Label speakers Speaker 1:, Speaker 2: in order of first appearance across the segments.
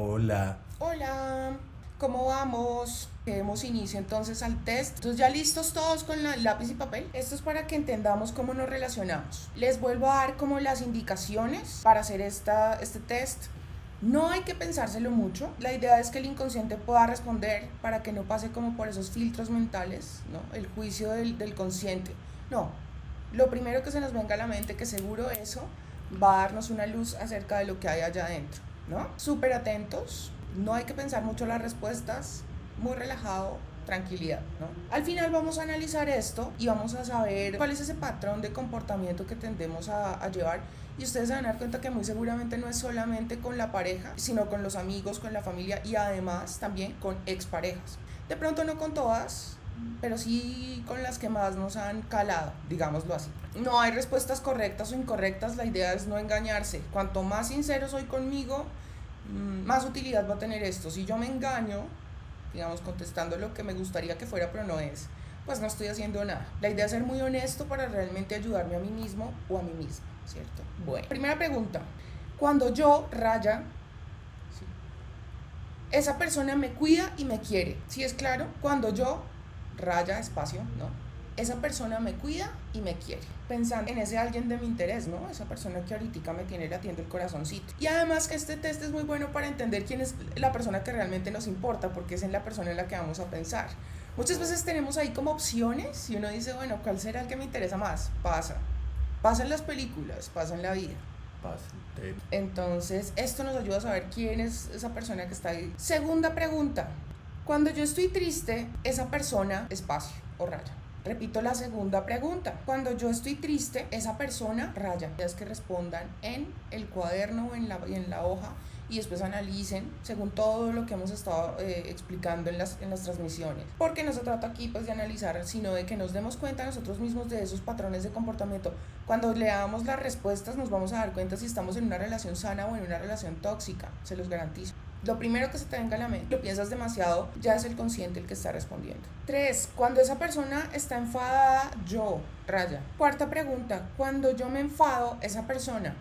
Speaker 1: Hola.
Speaker 2: Hola, ¿cómo vamos? Demos inicio entonces al test. Entonces ya listos todos con la- lápiz y papel. Esto es para que entendamos cómo nos relacionamos. Les vuelvo a dar como las indicaciones para hacer esta, este test. No hay que pensárselo mucho. La idea es que el inconsciente pueda responder para que no pase como por esos filtros mentales, ¿no? El juicio del, del consciente. No. Lo primero que se nos venga a la mente, que seguro eso va a darnos una luz acerca de lo que hay allá adentro, ¿no? Súper atentos. No hay que pensar mucho las respuestas. Muy relajado, tranquilidad, ¿no? Al final vamos a analizar esto y vamos a saber cuál es ese patrón de comportamiento que tendemos a, a llevar y ustedes se van a dar cuenta que muy seguramente no es solamente con la pareja, sino con los amigos, con la familia y además también con exparejas. De pronto no con todas, pero sí con las que más nos han calado, digámoslo así. No hay respuestas correctas o incorrectas, la idea es no engañarse. Cuanto más sincero soy conmigo, mm, más utilidad va a tener esto. Si yo me engaño, digamos, contestando lo que me gustaría que fuera, pero no es, pues no estoy haciendo nada. La idea es ser muy honesto para realmente ayudarme a mí mismo o a mí misma, ¿cierto? Bueno, primera pregunta. Cuando yo, raya, esa persona me cuida y me quiere, ¿sí es claro? Cuando yo, raya, espacio, ¿no? Esa persona me cuida y me quiere. Pensando en ese alguien de mi interés, ¿no? Esa persona que ahorita me tiene latiendo el corazoncito. Y además que este test es muy bueno para entender quién es la persona que realmente nos importa, porque es en la persona en la que vamos a pensar. Muchas veces tenemos ahí como opciones y uno dice, bueno, ¿cuál será el que me interesa más? Pasa. Pasa en las películas, pasa en la vida. Entonces, esto nos ayuda a saber quién es esa persona que está ahí. Segunda pregunta. Cuando yo estoy triste, esa persona, espacio o raya. Repito la segunda pregunta. Cuando yo estoy triste, esa persona, raya. Es que respondan en el cuaderno o en la, hoja y después analicen según todo lo que hemos estado eh, explicando en las, en las transmisiones. Porque no se trata aquí pues de analizar, sino de que nos demos cuenta nosotros mismos de esos patrones de comportamiento. Cuando leamos las respuestas nos vamos a dar cuenta si estamos en una relación sana o en una relación tóxica, se los garantizo. Lo primero que se te venga a la mente, lo piensas demasiado, ya es el consciente el que está respondiendo. 3. Cuando esa persona está enfadada, yo, raya. Cuarta pregunta, cuando yo me enfado, esa persona,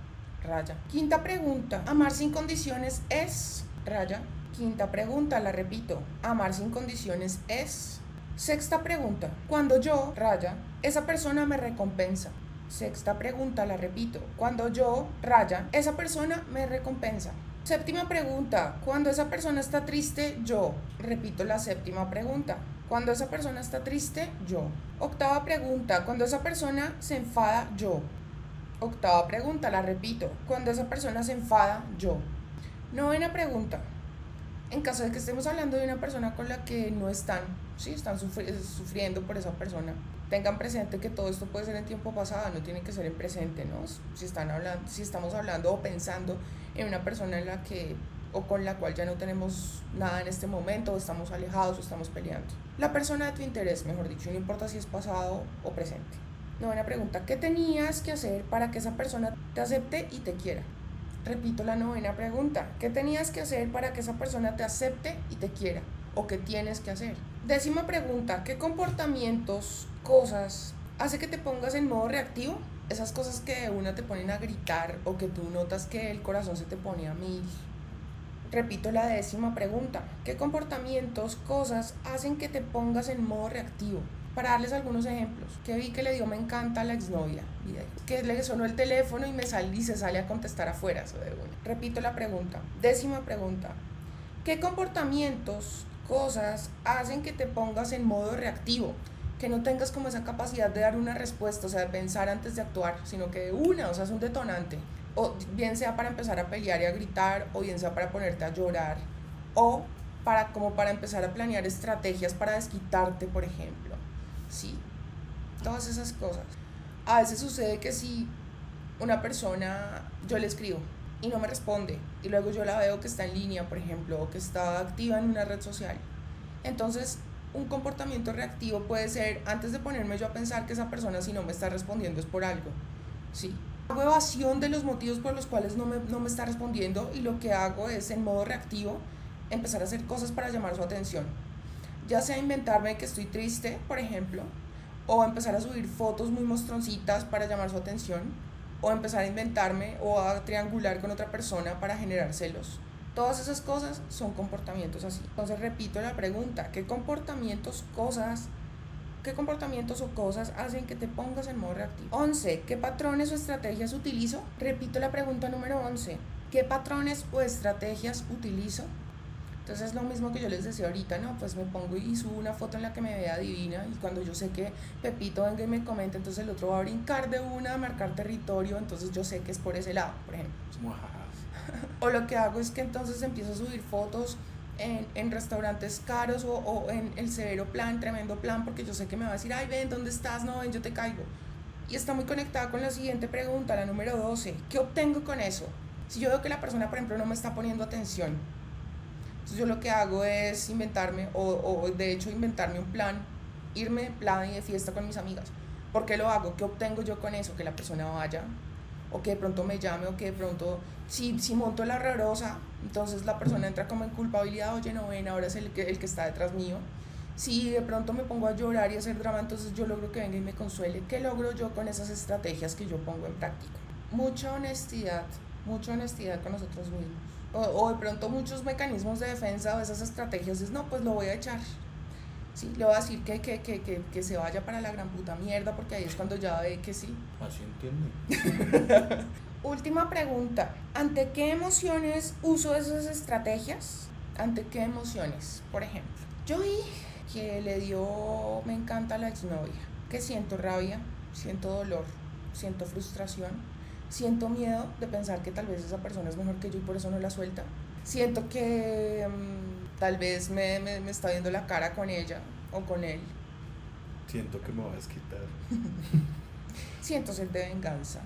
Speaker 2: raya. Quinta pregunta, amar sin condiciones es, raya. Quinta pregunta, la repito, amar sin condiciones es. Sexta pregunta, cuando yo, raya, esa persona me recompensa. Sexta pregunta, la repito, cuando yo, raya, esa persona me recompensa. Séptima pregunta, cuando esa persona está triste, yo. Repito la séptima pregunta. Cuando esa persona está triste, yo. Octava pregunta, cuando esa persona se enfada, yo. Octava pregunta, la repito. Cuando esa persona se enfada, yo. Novena pregunta. En caso de que estemos hablando de una persona con la que no están, sí, están sufri- sufriendo por esa persona, tengan presente que todo esto puede ser en tiempo pasado, no tiene que ser en presente, ¿no? Si, están hablando, si estamos hablando o pensando en una persona en la que o con la cual ya no tenemos nada en este momento, o estamos alejados o estamos peleando. La persona de tu interés, mejor dicho, no importa si es pasado o presente. Novena pregunta, ¿qué tenías que hacer para que esa persona te acepte y te quiera? Repito la novena pregunta, ¿qué tenías que hacer para que esa persona te acepte y te quiera? ¿O qué tienes que hacer? Décima pregunta, ¿qué comportamientos, cosas, hace que te pongas en modo reactivo? Esas cosas que una te ponen a gritar o que tú notas que el corazón se te pone a mil. Repito la décima pregunta, ¿qué comportamientos, cosas hacen que te pongas en modo reactivo? Para darles algunos ejemplos, que vi que le dio me encanta a la exnovia, que le sonó el teléfono y me sale y se sale a contestar afuera. Eso de. Repito la pregunta, décima pregunta, ¿qué comportamientos, cosas hacen que te pongas en modo reactivo? Que no tengas como esa capacidad de dar una respuesta, o sea, de pensar antes de actuar, sino que una, o sea, es un detonante. O bien sea para empezar a pelear y a gritar, o bien sea para ponerte a llorar, o para como para empezar a planear estrategias para desquitarte, por ejemplo. Sí, todas esas cosas. A veces sucede que si una persona, yo le escribo y no me responde, y luego yo la veo que está en línea, por ejemplo, o que está activa en una red social, entonces un comportamiento reactivo puede ser, antes de ponerme yo a pensar que esa persona si no me está respondiendo es por algo, sí. Hago evasión de los motivos por los cuales no me, no me está respondiendo y lo que hago es en modo reactivo empezar a hacer cosas para llamar su atención. Ya sea inventarme que estoy triste, por ejemplo, o empezar a subir fotos muy monstruositas para llamar su atención, o empezar a inventarme o a triangular con otra persona para generar celos. Todas esas cosas son comportamientos así. Entonces repito la pregunta, ¿qué comportamientos, cosas, qué comportamientos o cosas hacen que te pongas en modo reactivo? 11. ¿Qué patrones o estrategias utilizo? Repito la pregunta número 11. ¿Qué patrones o estrategias utilizo? Entonces es lo mismo que yo les decía ahorita, ¿no? Pues me pongo y subo una foto en la que me vea divina y cuando yo sé que Pepito venga y me comenta, entonces el otro va a brincar de una, a marcar territorio, entonces yo sé que es por ese lado, por ejemplo. o lo que hago es que entonces empiezo a subir fotos en, en restaurantes caros o, o, en el severo plan, tremendo plan, porque yo sé que me va a decir, ay, ven, ¿dónde estás? No, ven, yo te caigo. Y está muy conectada con la siguiente pregunta, la número 12. ¿Qué obtengo con eso? Si yo veo que la persona, por ejemplo, no me está poniendo atención, entonces yo lo que hago es inventarme, o, o de hecho inventarme un plan, irme de plan y de fiesta con mis amigas. ¿Por qué lo hago? ¿Qué obtengo yo con eso? Que la persona vaya, o que de pronto me llame, o que de pronto, si, si monto la rarosa, entonces la persona entra como en culpabilidad, oye, no ven, ahora es el que, el que está detrás mío. Si de pronto me pongo a llorar y a hacer drama, entonces yo logro que venga y me consuele. ¿Qué logro yo con esas estrategias que yo pongo en práctica? Mucha honestidad, mucha honestidad con nosotros mismos o, o, de pronto muchos mecanismos de defensa o esas estrategias es, no, pues lo voy a echar. Sí, le voy a decir que, que, que, que, que se vaya para la gran puta mierda porque ahí es cuando ya ve que sí.
Speaker 1: Así entiende.
Speaker 2: Última pregunta. ¿Ante qué emociones uso esas estrategias? ¿Ante qué emociones? Por ejemplo, yo vi que le dio, me encanta la exnovia, que siento rabia, siento dolor, siento frustración, Siento miedo de pensar que tal vez esa persona es mejor que yo y por eso no la suelta. Siento que um, tal vez me, me, me, está viendo la cara con ella o con él.
Speaker 1: Siento que me vas a desquitar.
Speaker 2: Siento sed de venganza.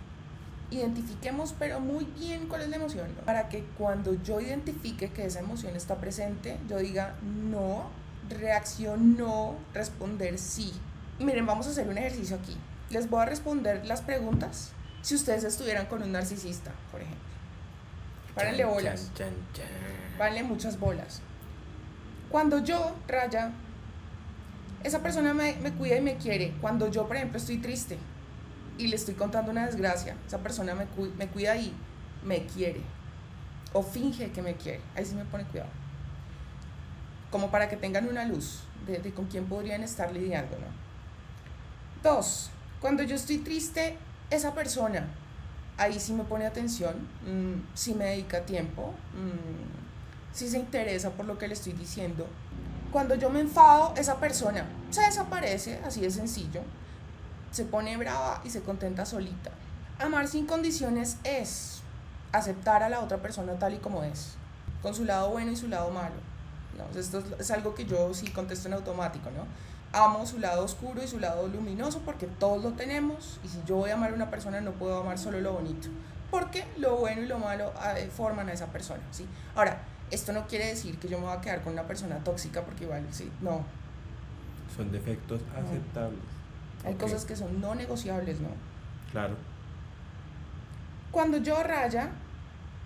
Speaker 2: Identifiquemos pero muy bien cuál es la emoción, ¿no? para que cuando yo identifique que esa emoción está presente, yo diga no, reacción no, responder sí. Miren, vamos a hacer un ejercicio aquí. Les voy a responder las preguntas si ustedes estuvieran con un narcisista, por ejemplo. Párenle bolas. Párenle muchas bolas. Cuando yo, Raya, esa persona me, me, cuida y me quiere. Cuando yo, por ejemplo, estoy triste y le estoy contando una desgracia, esa persona me, cu me cuida y me quiere. O finge que me quiere. Ahí sí me pone cuidado. Como para que tengan una luz de, de con quién podrían estar lidiando, ¿no? Dos, cuando yo estoy triste esa persona ahí sí me pone atención, mmm, sí me dedica tiempo, mmm, sí se interesa por lo que le estoy diciendo. Cuando yo me enfado, esa persona se desaparece, así de sencillo, se pone brava y se contenta solita. Amar sin condiciones es aceptar a la otra persona tal y como es, con su lado bueno y su lado malo. Digamos, esto es, es algo que yo sí contesto en automático, ¿no? Amo su lado oscuro y su lado luminoso porque todos lo tenemos y si yo voy a amar a una persona no puedo amar solo lo bonito porque lo bueno y lo malo eh, forman a esa persona, ¿sí? Ahora, esto no quiere decir que yo me voy a quedar con una persona tóxica porque igual, sí, no.
Speaker 1: Son defectos no. aceptables.
Speaker 2: Hay okay. cosas que son no negociables, ¿no?
Speaker 1: Claro.
Speaker 2: Cuando yo raya,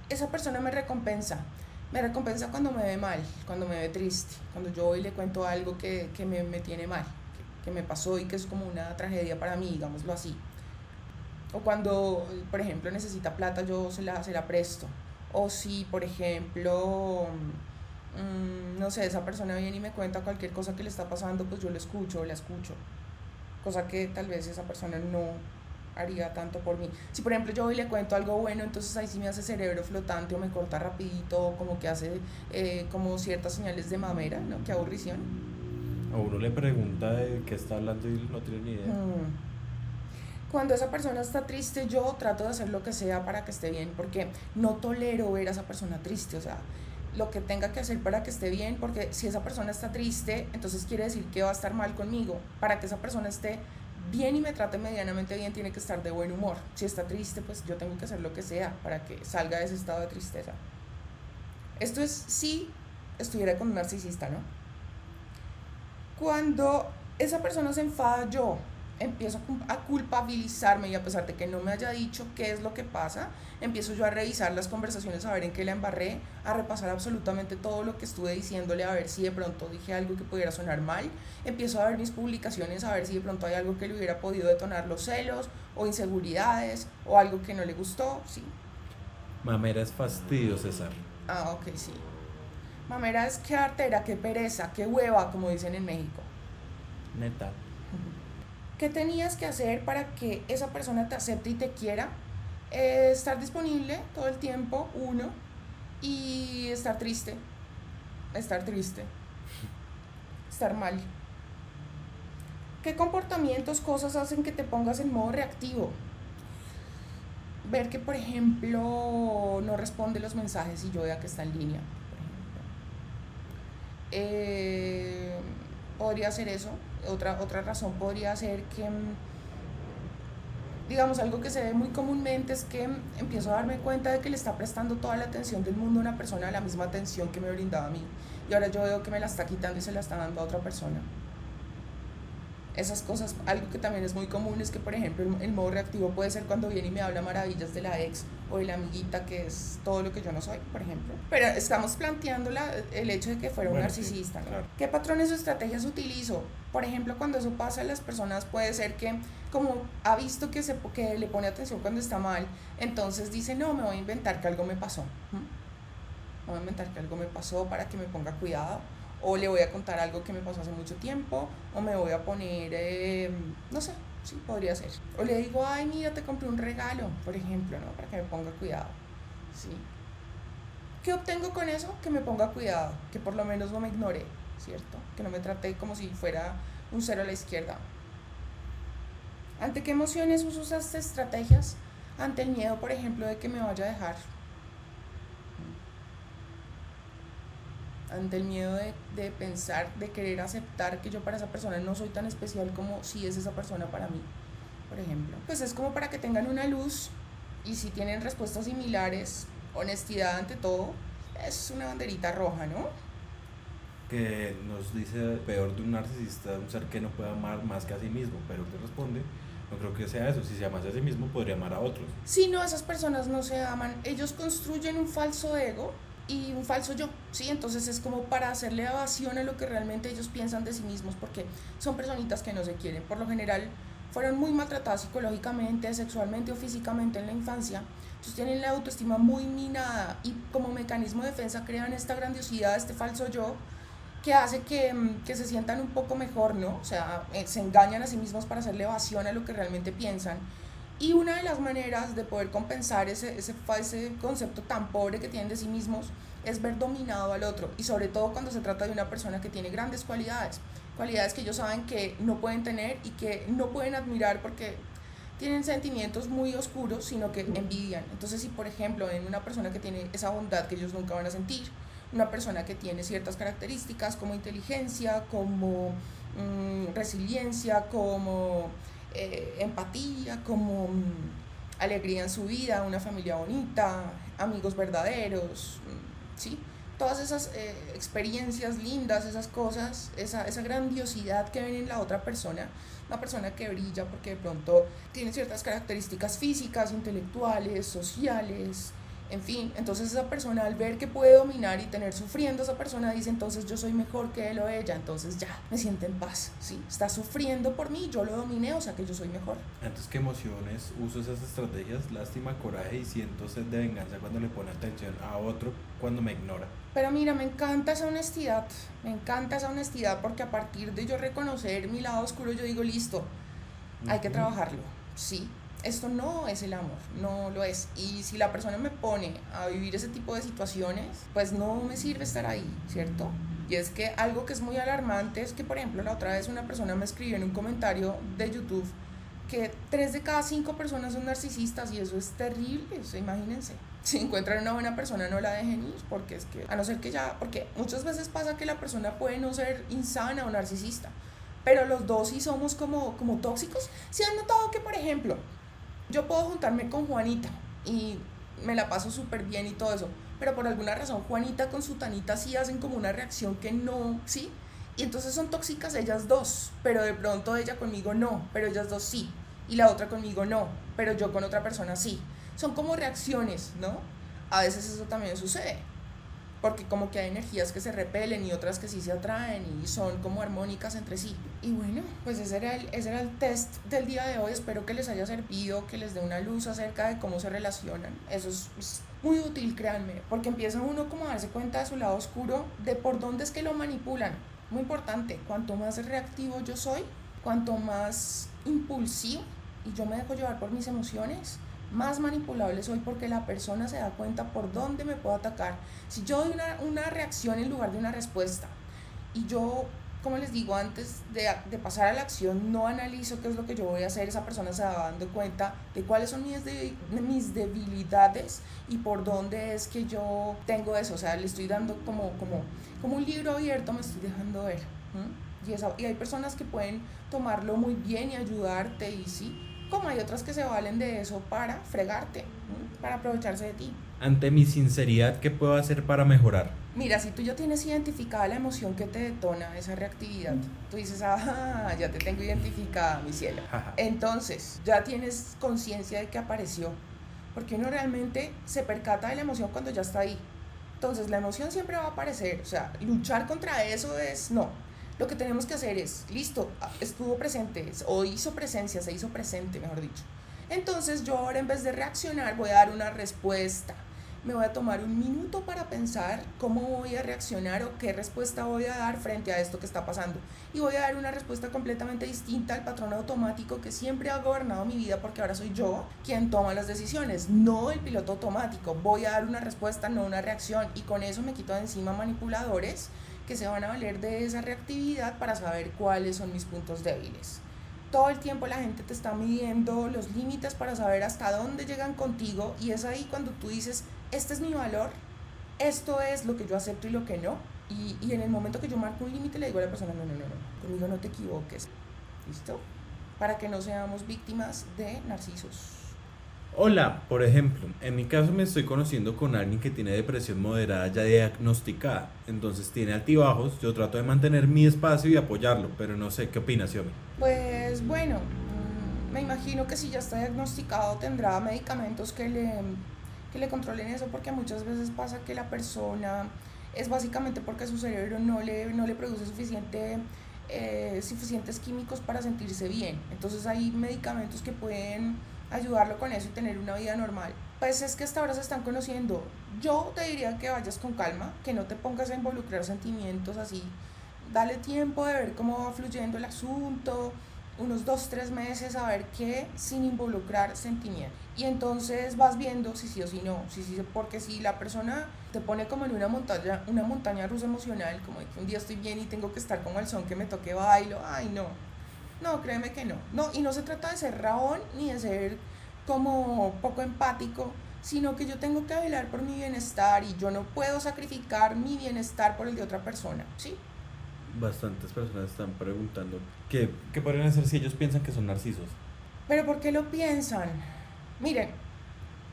Speaker 2: esa persona me recompensa me recompensa cuando me ve mal, cuando me ve triste, cuando yo hoy le cuento algo que, que me, me, tiene mal, que, me pasó y que es como una tragedia para mí, digámoslo así. O cuando, por ejemplo, necesita plata, yo se la, se la presto. O si, por ejemplo, mmm, no sé, esa persona viene y me cuenta cualquier cosa que le está pasando, pues yo lo escucho o la escucho. Cosa que tal vez esa persona no, haría tanto por mí. Si por ejemplo yo hoy le cuento algo bueno, entonces ahí sí me hace cerebro flotante o me corta rapidito, como que hace eh, como ciertas señales de mamera, ¿no? Qué aburrición.
Speaker 1: A uno le pregunta de qué está hablando y no tiene ni idea.
Speaker 2: Mm. Cuando esa persona está triste, yo trato de hacer lo que sea para que esté bien, porque no tolero ver a esa persona triste, o sea, lo que tenga que hacer para que esté bien, porque si esa persona está triste, entonces quiere decir que va a estar mal conmigo. Para que esa persona esté bien y me trate medianamente bien, tiene que estar de buen humor. Si está triste, pues yo tengo que hacer lo que sea para que salga de ese estado de tristeza. Esto es si estuviera con un narcisista, ¿no? Cuando esa persona se enfada, yo empiezo a culpabilizarme y a pesar de que no me haya dicho qué es lo que pasa, empiezo yo a revisar las conversaciones, a ver en qué la embarré, a repasar absolutamente todo lo que estuve diciéndole, a ver si de pronto dije algo que pudiera sonar mal, empiezo a ver mis publicaciones, a ver si de pronto hay algo que le hubiera podido detonar los celos o inseguridades o algo que no le gustó, sí.
Speaker 1: Mamera es fastidio, César.
Speaker 2: Ah, ok, sí. Mamera es que artera, qué pereza, qué hueva, como dicen en México.
Speaker 1: Neta.
Speaker 2: ¿Qué tenías que hacer para que esa persona te acepte y te quiera? Eh, estar disponible todo el tiempo, uno, y estar triste. Estar triste. Estar mal. ¿Qué comportamientos, cosas hacen que te pongas en modo reactivo? Ver que, por ejemplo, no responde los mensajes y yo vea que está en línea. por ejemplo. Eh, podría ser eso. Otra, otra razón podría ser que, mm, digamos, algo que se ve muy comúnmente es que mm, empiezo a darme cuenta de que le está prestando toda la atención del mundo a una persona, la misma atención que me brindaba a mí. Y ahora yo veo que me la está quitando y se la está dando a otra persona. Esas cosas, algo que también es muy común es que, por ejemplo, el, modo reactivo puede ser cuando viene y me habla maravillas de la ex o de la amiguita, que es todo lo que yo no soy, por ejemplo. Pero estamos planteando la, el hecho de que fuera un
Speaker 1: Bueno, sí,
Speaker 2: narcisista. ¿no?
Speaker 1: claro.
Speaker 2: ¿Qué patrones o estrategias utilizo? Por ejemplo, cuando eso pasa, las personas puede ser que, como ha visto que, se, que le pone atención cuando está mal, entonces dice, no, me voy a inventar que algo me pasó. Me voy a inventar que algo me pasó para que me ponga cuidado. O le voy a contar algo que me pasó hace mucho tiempo. O me voy a poner, eh, no sé, sí, podría ser. O le digo, ay, mira, te compré un regalo, por ejemplo, ¿no? Para que me ponga cuidado. Sí. ¿Qué obtengo con eso? Que me ponga cuidado, que por lo menos no me ignore, ¿cierto? Que no me trate como si fuera un cero a la izquierda. ¿Ante qué emociones uso esas estrategias? Ante el miedo, por ejemplo, de que me vaya a dejar. Ante el miedo de, de pensar, de querer aceptar que yo para esa persona no soy tan especial como si es esa persona para mí, por ejemplo. Pues es como para que tengan una luz y si tienen respuestas similares, honestidad ante todo, es una banderita roja, ¿no?
Speaker 1: Que nos dice peor de un narcisista, un ser que no puede amar más que a sí mismo, pero que responde, no creo que sea eso. Si se amase a sí mismo, podría amar a otros.
Speaker 2: Si no, esas personas no se aman, ellos construyen un falso ego y un falso yo, ¿sí? Entonces es como para hacerle evasión a lo que realmente ellos piensan de sí mismos, porque son personitas que no se quieren. Por lo general, fueron muy maltratadas psicológicamente, sexualmente o físicamente en la infancia, entonces tienen la autoestima muy minada y como mecanismo de defensa crean esta grandiosidad, este falso yo, que hace que, mm, que se sientan un poco mejor, ¿no? O sea, eh, se engañan a sí mismos para hacerle evasión a lo que realmente piensan. Y una de las maneras de poder compensar ese, ese, ese concepto tan pobre que tienen de sí mismos es ver dominado al otro. Y sobre todo cuando se trata de una persona que tiene grandes cualidades. Cualidades que ellos saben que no pueden tener y que no pueden admirar porque tienen sentimientos muy oscuros, sino que envidian. Entonces, si por ejemplo en una persona que tiene esa bondad que ellos nunca van a sentir, una persona que tiene ciertas características como inteligencia, como mm, resiliencia, como eh, empatía, como mm, alegría en su vida, una familia bonita, amigos verdaderos, mm, ¿sí? Todas esas eh, experiencias lindas, esas cosas, esa, esa grandiosidad que ven en la otra persona, una persona que brilla porque de pronto tiene ciertas características físicas, intelectuales, sociales, en fin, entonces esa persona al ver que puede dominar y tener sufriendo esa persona dice entonces yo soy mejor que él o ella, entonces ya me siente en paz, ¿sí? Está sufriendo por mí, yo lo dominé, o sea que yo soy mejor.
Speaker 1: Entonces, ¿qué emociones uso esas estrategias? Lástima, coraje y siento sed de venganza cuando le pone atención a otro cuando me ignora.
Speaker 2: Pero mira, me encanta esa honestidad, me encanta esa honestidad porque a partir de yo reconocer mi lado oscuro yo digo listo, hay que trabajarlo, sí. Esto no es el amor, no lo es. Y si la persona me pone a vivir ese tipo de situaciones, pues no me sirve estar ahí, ¿cierto? Y es que algo que es muy alarmante es que, por ejemplo, la otra vez una persona me escribió en un comentario de YouTube que tres de cada cinco personas son narcisistas y eso es terrible, o sea, imagínense. Si encuentran una buena persona no la dejen ir, porque es que, a no ser que ya, porque muchas veces pasa que la persona puede no ser insana o narcisista, pero los dos sí somos como, como tóxicos. Si han notado que, por ejemplo, yo puedo juntarme con Juanita y me la paso súper bien y todo eso, pero por alguna razón Juanita con su Tanita sí hacen como una reacción que no, ¿sí? Y entonces son tóxicas ellas dos, pero de pronto ella conmigo no, pero ellas dos sí, y la otra conmigo no, pero yo con otra persona sí. Son como reacciones, ¿no? A veces eso también sucede. Porque como que hay energías que se repelen y otras que sí se atraen y son como armónicas entre sí. Y bueno, pues ese era el, ese era el test del día de hoy, espero que les haya servido, que les dé una luz acerca de cómo se relacionan. Eso es, muy útil, créanme, porque empieza uno como a darse cuenta de su lado oscuro, de por dónde es que lo manipulan. Muy importante, cuanto más reactivo yo soy, cuanto más impulsivo y yo me dejo llevar por mis emociones, más manipulable soy porque la persona se da cuenta por dónde me puedo atacar. Si yo doy una, una reacción en lugar de una respuesta y yo, como les digo, antes de, de, pasar a la acción no analizo qué es lo que yo voy a hacer, esa persona se va dando cuenta de cuáles son mis, de, mis debilidades y por dónde es que yo tengo eso. O sea, le estoy dando como, como, como un libro abierto, me estoy dejando ver. Y, esa, y hay personas que pueden tomarlo muy bien y ayudarte y sí, como hay otras que se valen de eso para fregarte, para aprovecharse de ti.
Speaker 1: Ante mi sinceridad, ¿qué puedo hacer para mejorar?
Speaker 2: Mira, si tú ya tienes identificada la emoción que te detona esa reactividad, tú dices, ah, ya te tengo identificada, mi cielo. Entonces, ya tienes conciencia de que apareció, porque uno realmente se percata de la emoción cuando ya está ahí. Entonces, la emoción siempre va a aparecer, o sea, luchar contra eso es no, lo que tenemos que hacer es, listo, estuvo presente o hizo presencia, se hizo presente, mejor dicho. Entonces yo ahora en vez de reaccionar voy a dar una respuesta. Me voy a tomar un minuto para pensar cómo voy a reaccionar o qué respuesta voy a dar frente a esto que está pasando. Y voy a dar una respuesta completamente distinta al patrón automático que siempre ha gobernado mi vida porque ahora soy yo quien toma las decisiones, no el piloto automático. Voy a dar una respuesta, no una reacción. Y con eso me quito de encima manipuladores que se van a valer de esa reactividad para saber cuáles son mis puntos débiles. Todo el tiempo la gente te está midiendo los límites para saber hasta dónde llegan contigo y es ahí cuando tú dices, este es mi valor, esto es lo que yo acepto y lo que no. Y, y en el momento que yo marco un límite le digo a la persona, no, no, no, no, conmigo no te equivoques. ¿Listo? Para que no seamos víctimas de narcisos.
Speaker 1: Hola, por ejemplo, en mi caso me estoy conociendo con alguien que tiene depresión moderada ya diagnosticada, entonces tiene altibajos, yo trato de mantener mi espacio y apoyarlo, pero no sé qué opinas, Yomi.
Speaker 2: Pues bueno, mm, me imagino que si ya está diagnosticado tendrá medicamentos que le, que le controlen eso, porque muchas veces pasa que la persona es básicamente porque su cerebro no le, no le produce suficiente... Eh, suficientes químicos para sentirse bien. Entonces hay medicamentos que pueden ayudarlo con eso y tener una vida normal. Pues es que hasta ahora se están conociendo. Yo te diría que vayas con calma, que no te pongas a involucrar sentimientos así. Dale tiempo de ver cómo va fluyendo el asunto, unos dos, tres meses a ver qué sin involucrar sentimientos. Y entonces vas viendo si sí o si no, si sí, porque si la persona te pone como en una montaña, una montaña rusa emocional, como que un día estoy bien y tengo que estar como el son que me toque bailo, ay no, no, créeme que no. No, y no se trata de ser rabón ni de ser como poco empático, sino que yo tengo que velar por mi bienestar y yo no puedo sacrificar mi bienestar por el de otra persona, ¿sí?
Speaker 1: Bastantes personas están preguntando qué, qué podrían hacer si ellos piensan que son narcisos.
Speaker 2: Pero ¿por qué lo piensan? Miren,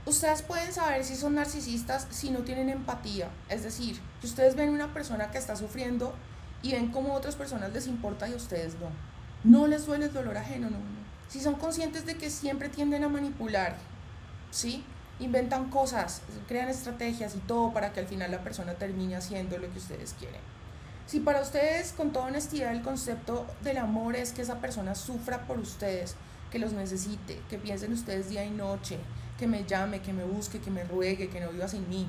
Speaker 2: ustedes pueden saber si son narcisistas si no tienen empatía. Es decir, que ustedes ven una persona que está sufriendo y ven cómo otras personas les importa y a ustedes no no les duele el dolor ajeno, no, no. Si son conscientes de que siempre tienden a manipular, ¿sí? Inventan cosas, crean estrategias y todo para que al final la persona termine haciendo lo que ustedes quieren. Si para ustedes, con toda honestidad, el concepto del amor es que esa persona sufra por ustedes, que los necesite, que piensen ustedes día y noche, que me llame, que me busque, que me ruegue, que no viva sin mí.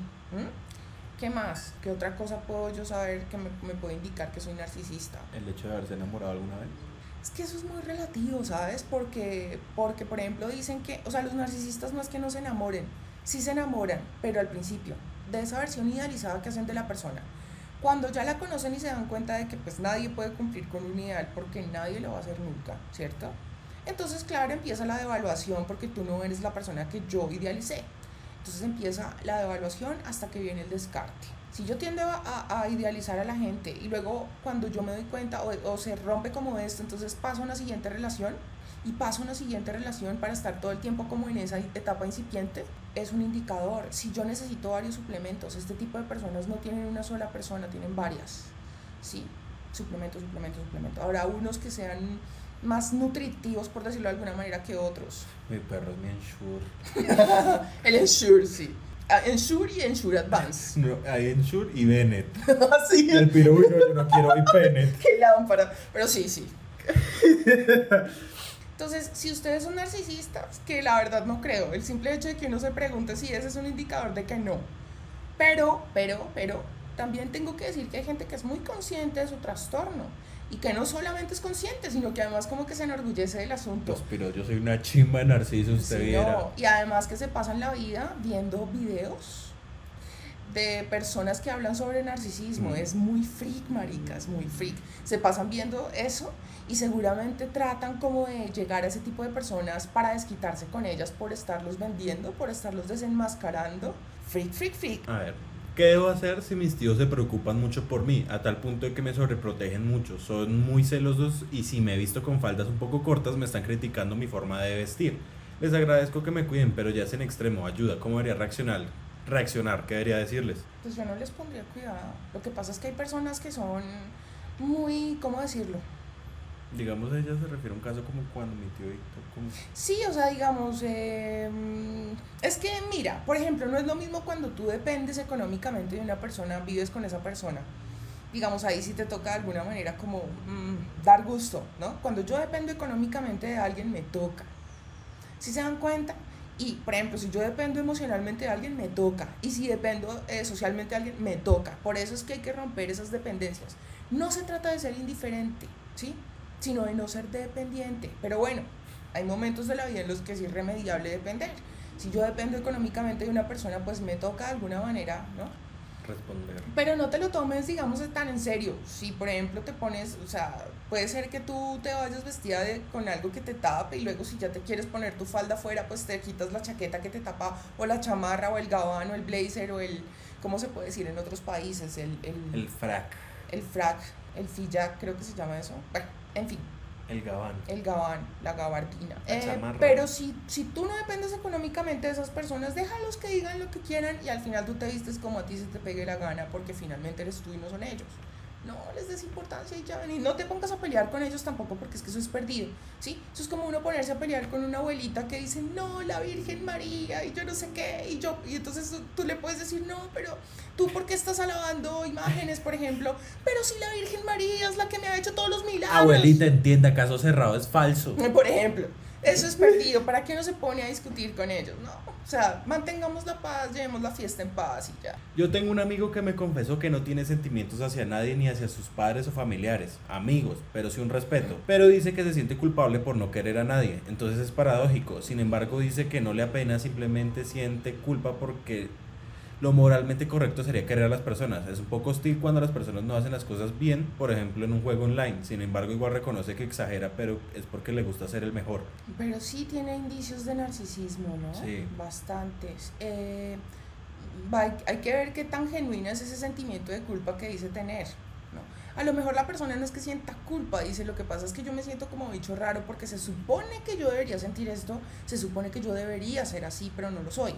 Speaker 2: ¿Qué más? ¿Qué otra cosa puedo yo saber que me, me puede indicar que soy narcisista?
Speaker 1: ¿El hecho de haberse enamorado alguna vez?
Speaker 2: Es que eso es muy relativo, ¿sabes? Porque, porque, por ejemplo, dicen que, o sea, los narcisistas no es que no se enamoren, sí se enamoran, pero al principio, de esa versión idealizada que hacen de la persona. Cuando ya la conocen y se dan cuenta de que pues nadie puede cumplir con un ideal porque nadie lo va a hacer nunca, ¿cierto? Entonces, claro, empieza la devaluación porque tú no eres la persona que yo idealicé. Entonces empieza la devaluación hasta que viene el descarte si yo tiendo a, idealizar a la gente y luego cuando yo me doy cuenta o, se rompe como esto, entonces paso a una siguiente relación y paso a una siguiente relación para estar todo el tiempo como en esa etapa incipiente, es un indicador. Si yo necesito varios suplementos, este tipo de personas no tienen una sola persona, tienen varias. Sí, suplemento, suplemento, suplemento. Habrá unos que sean más nutritivos, por decirlo de alguna manera, que otros.
Speaker 1: Mi perro es mi ensure.
Speaker 2: El ensure, sí. Ah, Ensure y Ensure Advance.
Speaker 1: No, hay Ensure y Bennett.
Speaker 2: Así
Speaker 1: Y el piro, uy, no, yo no quiero hoy Bennett.
Speaker 2: Qué lámpara. Pero sí, sí. Entonces, si ustedes son narcisistas, que la verdad no creo, el simple hecho de que uno se pregunte si ese es un indicador de que no. Pero, pero, pero, también tengo que decir que hay gente que es muy consciente de su trastorno y que no solamente es consciente, sino que además como que se enorgullece del asunto.
Speaker 1: Pues, pero yo soy una chimba de narciso, usted
Speaker 2: Sí,
Speaker 1: viera.
Speaker 2: no, Y además que se pasan la vida viendo videos de personas que hablan sobre narcisismo.
Speaker 1: Mm.
Speaker 2: Es muy freak, marica, es muy freak. Se pasan viendo eso y seguramente tratan como de llegar a ese tipo de personas para desquitarse con ellas por estarlos vendiendo, por estarlos desenmascarando. Freak, freak, freak.
Speaker 1: A ver, ¿qué debo hacer si mis tíos se preocupan mucho por mí? A tal punto de que me sobreprotegen mucho. Son muy celosos y si me he visto con faldas un poco cortas me están criticando mi forma de vestir. Les agradezco que me cuiden, pero ya es en extremo. Ayuda, ¿cómo debería reaccionar? Reaccionar, ¿qué debería decirles?
Speaker 2: Pues yo no les pondría cuidado. Lo que pasa es que hay personas que son muy, ¿cómo decirlo?
Speaker 1: Digamos, ella se refiere a un caso como cuando mi tío Víctor... como-
Speaker 2: Sí, o sea, digamos, mm, es que mira, por ejemplo, no es lo mismo cuando tú dependes económicamente de una persona, vives con esa persona. Digamos, ahí sí te toca de alguna manera como mm, dar gusto, ¿no? Cuando yo dependo económicamente de alguien, me toca. Si se dan cuenta? Y, por ejemplo, si yo dependo emocionalmente de alguien, me toca. Y si dependo eh, socialmente de alguien, me toca. Por eso es que hay que romper esas dependencias. No se trata de ser indiferente, ¿sí? Sino de no ser dependiente. Pero bueno, hay momentos de la vida en los que es irremediable depender. Si yo dependo económicamente de una persona, pues me toca de alguna manera, ¿no?
Speaker 1: Responder.
Speaker 2: Pero no te lo tomes, digamos, tan en serio. Si, por ejemplo, te pones, o sea, puede ser que tú te vayas vestida de, con algo que te tape y luego si ya te quieres poner tu falda afuera, pues te quitas la chaqueta que te tapa o la chamarra o el gabán o el blazer o el, ¿cómo se puede decir en otros países? El, el,
Speaker 1: El frac,
Speaker 2: el frac, el fillac, creo que se llama eso. Bueno, en fin
Speaker 1: el gabán.
Speaker 2: el gabán, la gabardina. Eh, pero si, si tú no dependes económicamente de esas personas, déjalos que digan lo que quieran y al final tú te vistes como a ti se te pegue la gana porque finalmente eres tú y no son ellos. No les des importancia y ya, y no te pongas a pelear con ellos tampoco porque es que eso es perdido, ¿sí? Eso es como uno ponerse a pelear con una abuelita que dice, no, la Virgen María y yo no sé qué, y yo, y entonces tú le puedes decir, no, pero tú por qué estás alabando imágenes, por ejemplo, pero si la Virgen María es la que me ha hecho todos los milagros.
Speaker 1: Abuelita, entienda, caso cerrado es falso.
Speaker 2: Por ejemplo, eso es perdido. ¿Para qué uno se pone a discutir con ellos? No. O sea, mantengamos la paz, llevemos la fiesta en paz y ya.
Speaker 1: Yo tengo un amigo que me confesó que no tiene sentimientos hacia nadie ni hacia sus padres o familiares, amigos, pero sí un respeto. Pero dice que se siente culpable por no querer a nadie, entonces es paradójico. Sin embargo, dice que no le apena, simplemente siente culpa porque lo moralmente correcto sería querer a las personas. Es un poco hostil cuando las personas no hacen las cosas bien, por ejemplo en un juego online. Sin embargo, igual reconoce que exagera, pero es porque le gusta ser el mejor.
Speaker 2: Pero sí tiene indicios de narcisismo, ¿no?
Speaker 1: Sí.
Speaker 2: Bastantes. Eh, hay que ver qué tan genuino es ese sentimiento de culpa que dice tener. ¿no? A lo mejor la persona no es que sienta culpa, dice, lo que pasa es que yo me siento como bicho raro porque se supone que yo debería sentir esto, se supone que yo debería ser así, pero no lo soy.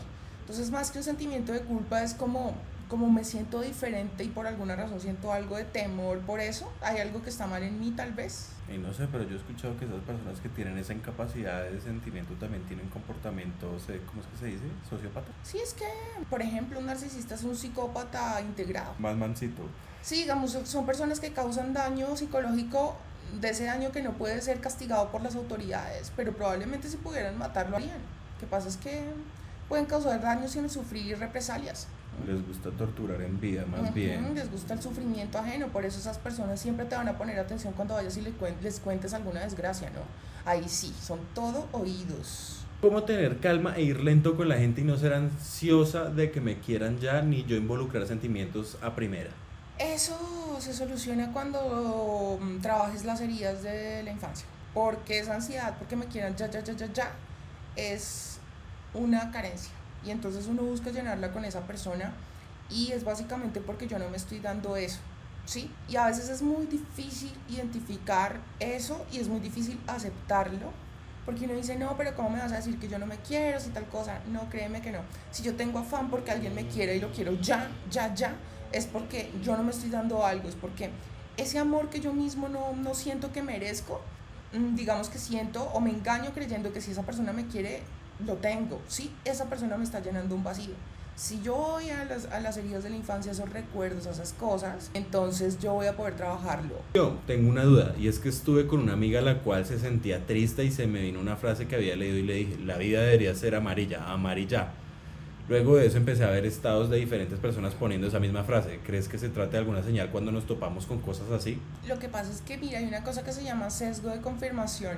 Speaker 2: Entonces, más que un sentimiento de culpa, es como, como me siento diferente y por alguna razón siento algo de temor por eso. Hay algo que está mal en mí, tal vez.
Speaker 1: Y no sé, pero yo he escuchado que esas personas que tienen esa incapacidad de sentimiento también tienen comportamientos, eh, ¿cómo es que se dice? Sociópata.
Speaker 2: Sí, es que, por ejemplo, un narcisista es un psicópata integrado.
Speaker 1: Más mansito.
Speaker 2: Sí, digamos, son- son personas que causan daño psicológico, de ese daño que no puede ser castigado por las autoridades, pero probablemente si pudieran matarlo harían. Lo que pasa es que pueden causar daño sin sufrir represalias.
Speaker 1: Les gusta torturar en vida, más
Speaker 2: Ujú,
Speaker 1: bien.
Speaker 2: Les gusta el sufrimiento ajeno, por eso esas personas siempre te van a poner atención cuando vayas y les, cuen- les cuentes alguna desgracia, ¿no? Ahí sí, son todo oídos.
Speaker 1: ¿Cómo tener calma e ir lento con la gente y no ser ansiosa de que me quieran ya, ni yo involucrar sentimientos a primera?
Speaker 2: Eso se soluciona cuando mm, trabajes las heridas de la infancia. Porque esa ansiedad, porque me quieran ya, ya, ya, ya, ya, es una carencia. Y entonces uno busca llenarla con esa persona y es básicamente porque yo no me estoy dando eso. ¿Sí? Y a veces es muy difícil identificar eso y es muy difícil aceptarlo. Porque uno dice, no, pero ¿cómo me vas a decir que yo no me quiero si tal cosa? No, créeme que no. Si yo tengo afán porque alguien me quiere y lo quiero ya, ya, ya, es porque yo no me estoy dando algo, es porque ese amor que yo mismo no, no siento que merezco, mm, digamos que siento o me engaño creyendo que si esa persona me quiere, lo tengo, sí, esa persona me está llenando un vacío. Si yo voy a las, a las heridas de la infancia, esos recuerdos, esas cosas, entonces yo voy a poder trabajarlo.
Speaker 1: Yo tengo una duda y es que estuve con una amiga la cual se sentía triste y se me vino una frase que había leído y le dije, la vida debería ser amarilla, amarilla. Luego de eso empecé a ver estados de diferentes personas poniendo esa misma frase. ¿Crees que se trata de alguna señal cuando nos topamos con cosas así?
Speaker 2: Lo que pasa es que, mira, hay una cosa que se llama sesgo de confirmación.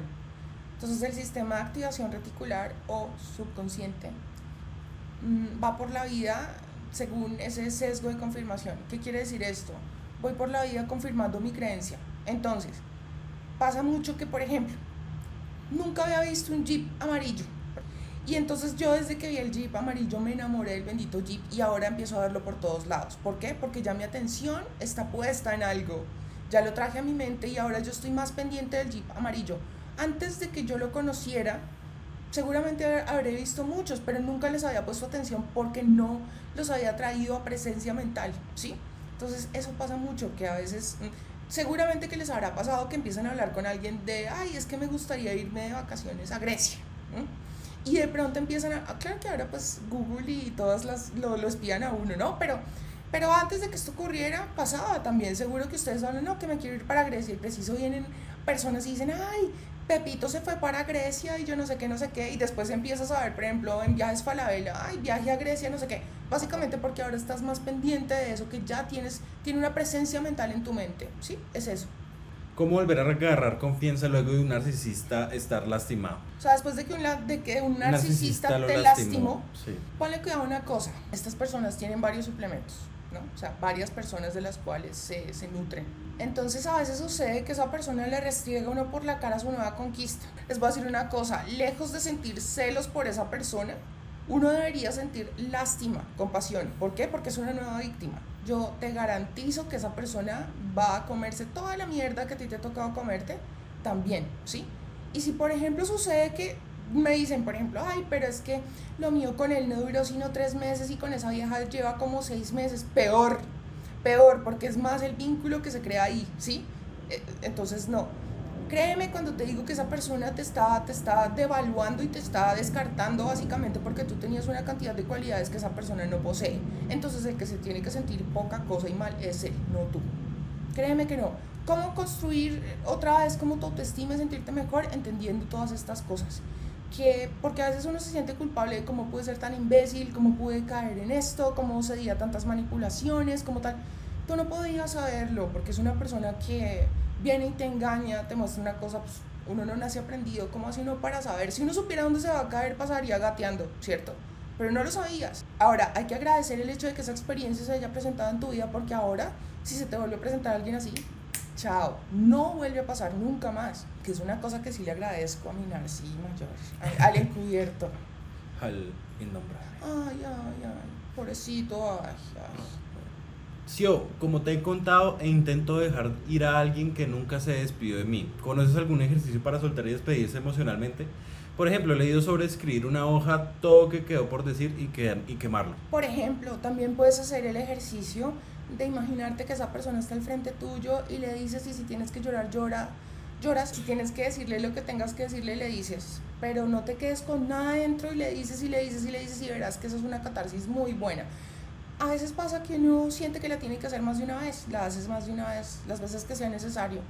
Speaker 2: Entonces el sistema de activación reticular o subconsciente Mm, va por la vida según ese sesgo de confirmación. ¿Qué quiere decir esto? Voy por la vida confirmando mi creencia. Entonces, pasa mucho que, por ejemplo, nunca había visto un jeep amarillo. Y entonces yo desde que vi el jeep amarillo me enamoré del bendito jeep y ahora empiezo a verlo por todos lados. ¿Por qué? Porque ya mi atención está puesta en algo. Ya lo traje a mi mente y ahora yo estoy más pendiente del jeep amarillo. Antes de que yo lo conociera, seguramente habré visto muchos, pero nunca les había puesto atención porque no los había traído a presencia mental, ¿sí? Entonces eso pasa mucho, que a veces, mm, seguramente que les habrá pasado que empiezan a hablar con alguien de, ay, es que me gustaría irme de vacaciones a Grecia. Y de pronto empiezan a, ah, claro que ahora pues Google y todas las, lo, lo espían a uno, ¿no? Pero, pero antes de que esto ocurriera, pasaba también, seguro que ustedes hablan, no, que me quiero ir para Grecia y preciso vienen personas y dicen, ay, Pepito se fue para Grecia y yo no sé qué, no sé qué, y después empiezas a ver, por ejemplo, en viajes Falabella, ay, viaje a Grecia, no sé qué, básicamente porque ahora estás más pendiente de eso, que ya tienes, tiene una presencia mental en tu mente, ¿sí? Es eso.
Speaker 1: ¿Cómo volver a agarrar confianza luego de un narcisista estar lastimado?
Speaker 2: O sea, después de que un, de que un narcisista, te lastimó, sí. ponle cuidado una cosa, estas personas tienen varios suplementos ¿no? O sea, varias personas de las cuales se, se, nutren. Entonces a veces sucede que esa persona le restriega uno por la cara su nueva conquista. Les voy a decir una cosa, lejos de sentir celos por esa persona, uno debería sentir lástima, compasión. ¿Por qué? Porque es una nueva víctima. Yo te garantizo que esa persona va a comerse toda la mierda que a ti te ha tocado comerte también, ¿sí? Y si por ejemplo sucede que me dicen, por ejemplo, ay, pero es que lo mío con él no duró sino tres meses y con esa vieja lleva como seis meses. Peor, peor, porque es más el vínculo que se crea ahí, ¿sí? E, entonces, no. Créeme cuando te digo que esa persona te está, te está devaluando y te está descartando básicamente porque tú tenías una cantidad de cualidades que esa persona no posee. Entonces el que se tiene que sentir poca cosa y mal es él, no tú. Créeme que no. ¿Cómo construir otra vez como tu autoestima y sentirte mejor? Entendiendo todas estas cosas que, porque a veces uno se siente culpable de cómo pude ser tan imbécil, cómo pude caer en esto, cómo cedía tantas manipulaciones, como tal. Tú no podías saberlo porque es una persona que viene y te engaña, te muestra una cosa, pues uno no nace aprendido, ¿cómo hace uno para saber? Si uno supiera dónde se va a caer, pasaría gateando, ¿cierto? Pero no lo sabías. Ahora, hay que agradecer el hecho de que esa experiencia se haya presentado en tu vida porque ahora, si se te vuelve a presentar a alguien así, chao, no vuelve a pasar nunca más, que es una cosa que sí le agradezco a mi Narcí mayor, al, encubierto.
Speaker 1: Al innombrable.
Speaker 2: Ay, ay, ay, pobrecito, ay, ay.
Speaker 1: Sio, como te he contado, e intento dejar ir a alguien que nunca se despidió de mí. ¿Conoces algún ejercicio para soltar y despedirse emocionalmente? Por ejemplo, he leído sobre escribir una hoja, todo que quedó por decir y, que, y quemarlo.
Speaker 2: Por ejemplo, también puedes hacer el ejercicio de imaginarte que esa persona está al frente tuyo y le dices y si tienes que llorar, llora, lloras, si tienes que decirle lo que tengas que decirle, le dices, pero no te quedes con nada dentro y le dices y le dices y le dices y verás que eso es una catarsis muy buena. A veces pasa que uno siente que la tiene que hacer más de una vez, la haces más de una vez, las veces que sea necesario.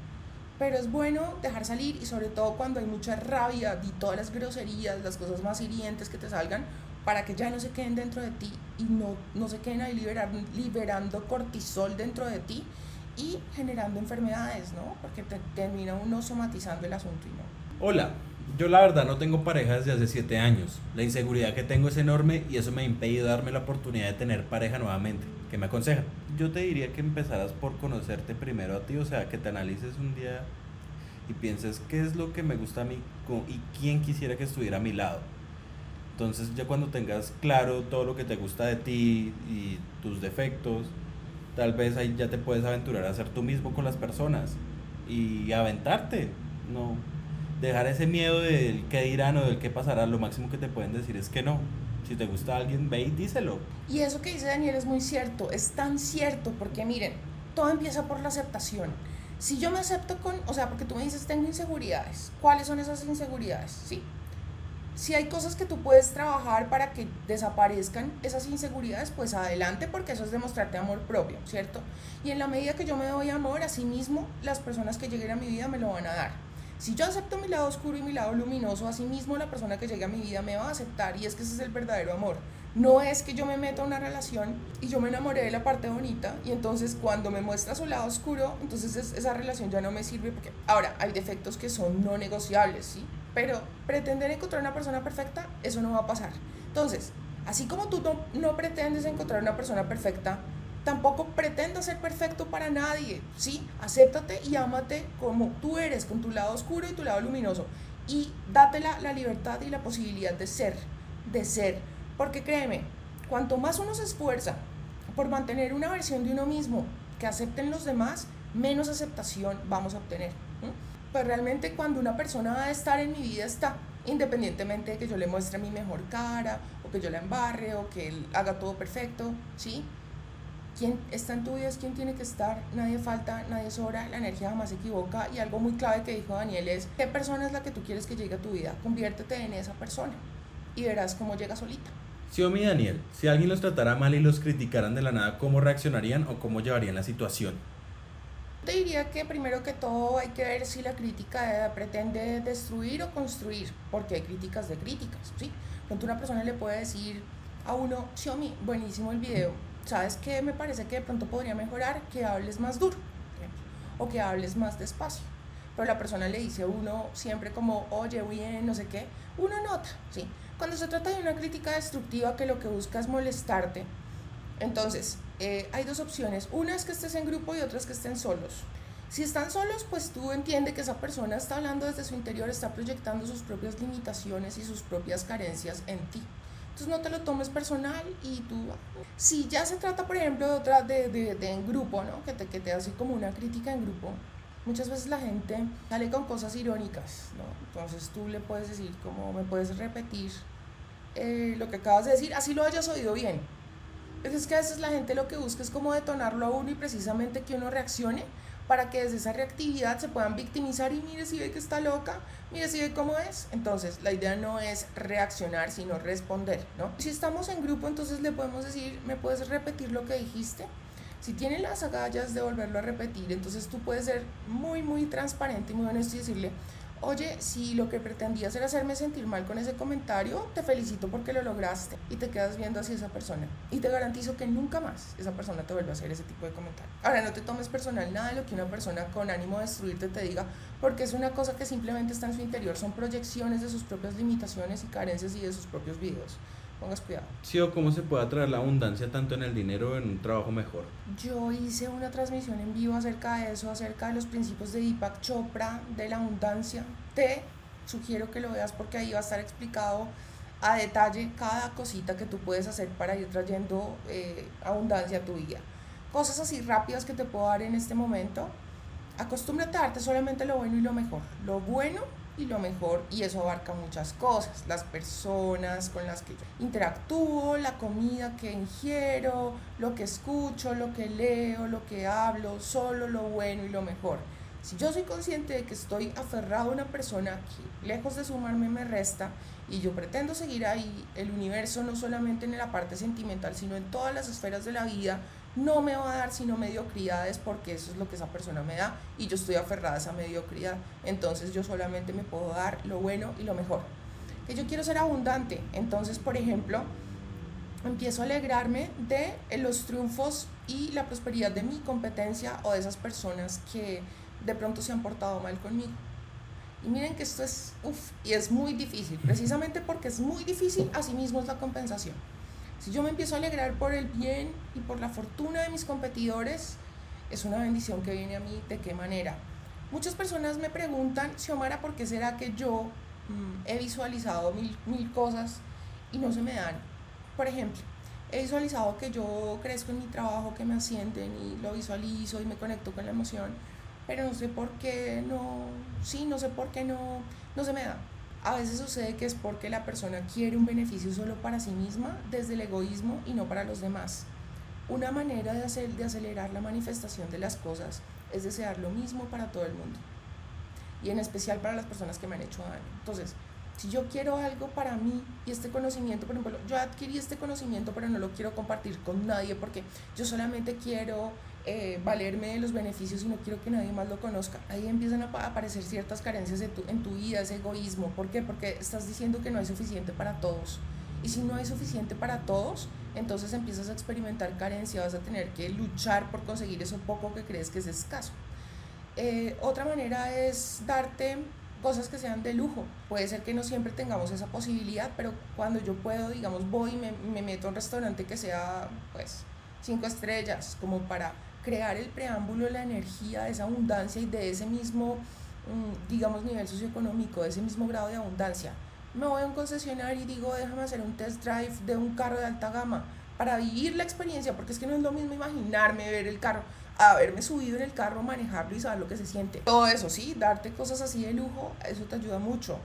Speaker 2: Pero es bueno dejar salir y sobre todo cuando hay mucha rabia y todas las groserías, las cosas más hirientes que te salgan, para que ya no se queden dentro de ti y no, no se queden ahí liberando cortisol dentro de ti y generando enfermedades, ¿no? Porque te, termina uno somatizando el asunto y no.
Speaker 1: Hola, yo la verdad no tengo pareja desde hace 7 años. La inseguridad que tengo es enorme y eso me ha impedido darme la oportunidad de tener pareja nuevamente. ¿Qué me aconseja? Yo te diría que empezaras por conocerte primero a ti, o sea, que te analices un día y pienses qué es lo que me gusta a mí y quién quisiera que estuviera a mi lado entonces ya cuando tengas claro todo lo que te gusta de ti y tus defectos, tal vez ahí ya te puedes aventurar a ser tú mismo con las personas y aventarte, no dejar ese miedo del qué dirán o del qué pasará, lo máximo que te pueden decir es que no. Si te gusta alguien, ve y díselo.
Speaker 2: Y eso que dice Daniel es muy cierto, es tan cierto porque miren, todo empieza por la aceptación. Si yo me acepto con, o sea, porque tú me dices tengo inseguridades, ¿cuáles son esas inseguridades? Sí, Si hay cosas que tú puedes trabajar para que desaparezcan esas inseguridades, pues adelante, porque eso es demostrarte amor propio, ¿cierto? Y en la medida que yo me doy amor a sí mismo, las personas que lleguen a mi vida me lo van a dar. Si yo acepto mi lado oscuro y mi lado luminoso, así mismo la persona que llegue a mi vida me va a aceptar y es que ese es el verdadero amor. No es que yo me meta a una relación y yo me enamoré de la parte bonita y entonces cuando me muestra su lado oscuro, entonces esa relación ya no me sirve porque ahora hay defectos que son no negociables, ¿sí? Pero pretender encontrar una persona perfecta, eso no va a pasar. Entonces, así como tú no, no pretendes encontrar una persona perfecta, tampoco pretendas ser perfecto para nadie, ¿sí? Acéptate y ámate como tú eres, con tu lado oscuro y tu lado luminoso. Y date la, la libertad y la posibilidad de ser, de ser porque créeme, cuanto más uno se esfuerza por mantener una versión de uno mismo que acepten los demás, menos aceptación vamos a obtener. Pues realmente cuando una persona va a estar en mi vida está, independientemente de que yo le muestre mi mejor cara, o que yo la embarre, o que él haga todo perfecto, ¿sí? Quien está en tu vida es quien tiene que estar, nadie falta, nadie sobra, la energía jamás se equivoca y algo muy clave que dijo Daniel es, ¿qué persona es la que tú quieres que llegue a tu vida? Conviértete en esa persona y verás cómo llega solita.
Speaker 1: Xiaomi y Daniel, si alguien los tratara mal y los criticaran de la nada, ¿cómo reaccionarían o cómo llevarían la situación?
Speaker 2: Te diría que primero que todo hay que ver si la crítica pretende destruir o construir, porque hay críticas de críticas, ¿sí? Cuando una persona le puede decir a uno, Xiaomi, buenísimo el video, ¿sabes qué? Me parece que de pronto podría mejorar que hables más duro, o que hables más despacio. Pero la persona le dice a uno siempre como, oye, bien, no sé qué, uno nota, ¿sí? Cuando se trata de una crítica destructiva que lo que busca es molestarte, entonces eh, hay dos opciones. Una es que estés en grupo y otra es que estén solos. Si están solos, pues tú entiendes que esa persona está hablando desde su interior, está proyectando sus propias limitaciones y sus propias carencias en ti. Entonces no te lo tomes personal y tú... Si ya se trata, por ejemplo, de otra de, de, de en grupo, ¿no? Que te, que te hace como una crítica en grupo, muchas veces la gente sale con cosas irónicas, ¿no? Entonces tú le puedes decir, como me puedes repetir eh, lo que acabas de decir, así lo hayas oído bien. Es que a veces la gente lo que busca es como detonarlo a uno y precisamente que uno reaccione para que desde esa reactividad se puedan victimizar y mire si ve que está loca, mire si ve cómo es. Entonces, la idea no es reaccionar, sino responder, ¿no? Si estamos en grupo, entonces le podemos decir, ¿me puedes repetir lo que dijiste? Si tiene las agallas de volverlo a repetir, entonces tú puedes ser muy, muy transparente y muy honesto y decirle, oye, si lo que pretendías era hacerme sentir mal con ese comentario, te felicito porque lo lograste y te quedas viendo así esa persona. Y te garantizo que nunca más esa persona te vuelve a hacer ese tipo de comentario. Ahora, no te tomes personal nada de lo que una persona con ánimo de destruirte te diga, porque es una cosa que simplemente está en su interior, son proyecciones de sus propias limitaciones y carencias y de sus propios videos pongas cuidado.
Speaker 1: Sí, o cómo se puede atraer la abundancia tanto en el dinero o en un trabajo mejor.
Speaker 2: Yo hice una transmisión en vivo acerca de eso, acerca de los principios de Deepak Chopra, de la abundancia. Te sugiero que lo veas porque ahí va a estar explicado a detalle cada cosita que tú puedes hacer para ir trayendo eh, abundancia a tu vida. Cosas así rápidas que te puedo dar en este momento. Acostúmbrate a darte solamente lo bueno y lo mejor. Lo bueno y lo mejor, y eso abarca muchas cosas, las personas con las que interactúo, la comida que ingiero, lo que escucho, lo que leo, lo que hablo, solo lo bueno y lo mejor. Si yo soy consciente de que estoy aferrado a una persona que lejos de sumarme me resta y yo pretendo seguir ahí, el universo no solamente en la parte sentimental, sino en todas las esferas de la vida, no me va a dar sino mediocridades porque eso es lo que esa persona me da y yo estoy aferrada a esa mediocridad. Entonces yo solamente me puedo dar lo bueno y lo mejor. Que yo quiero ser abundante. Entonces, por ejemplo, empiezo a alegrarme de los triunfos y la prosperidad de mi competencia o de esas personas que de pronto se han portado mal conmigo. Y miren que esto es, uff, y es muy difícil, precisamente porque es muy difícil, así mismo es la compensación. Si yo me empiezo a alegrar por el bien y por la fortuna de mis competidores, es una bendición que viene a mí. ¿De qué manera? Muchas personas me preguntan, Xiomara, ¿por qué será que yo mm, he visualizado mil, mil cosas y no se me dan? Por ejemplo, he visualizado que yo crezco en mi trabajo, que me ascienden y lo visualizo y me conecto con la emoción, pero no sé por qué no, sí, no sé por qué no, no se me da. A veces sucede que es porque la persona quiere un beneficio solo para sí misma, desde el egoísmo y no para los demás. Una manera de, hacer, de acelerar la manifestación de las cosas es desear lo mismo para todo el mundo. Y en especial para las personas que me han hecho daño. Entonces, Si yo quiero algo para mí y este conocimiento, por ejemplo, yo adquirí este conocimiento pero no lo quiero compartir con nadie porque yo solamente quiero eh, valerme de los beneficios y no quiero que nadie más lo conozca. Ahí empiezan a aparecer ciertas carencias en tu, vida, ese egoísmo. ¿Por qué? Porque estás diciendo que no hay suficiente para todos. Y si no hay suficiente para todos, entonces empiezas a experimentar carencia, vas a tener que luchar por conseguir eso poco que crees que es escaso. Eh, otra manera es darte cosas que sean de lujo. Puede ser que no siempre tengamos esa posibilidad, pero cuando yo puedo, digamos, voy y me, me meto a un restaurante que sea, pues, cinco estrellas, como para crear el preámbulo la energía, de esa abundancia y de ese mismo, mm, digamos, nivel socioeconómico, de ese mismo grado de abundancia. Me voy a un concesionario y digo, déjame hacer un test drive de un carro de alta gama para vivir la experiencia, porque es que no es lo mismo imaginarme ver el carro haberme subido en el carro, manejarlo y saber lo que se siente. Todo eso, sí, darte cosas así de lujo, eso te ayuda mucho.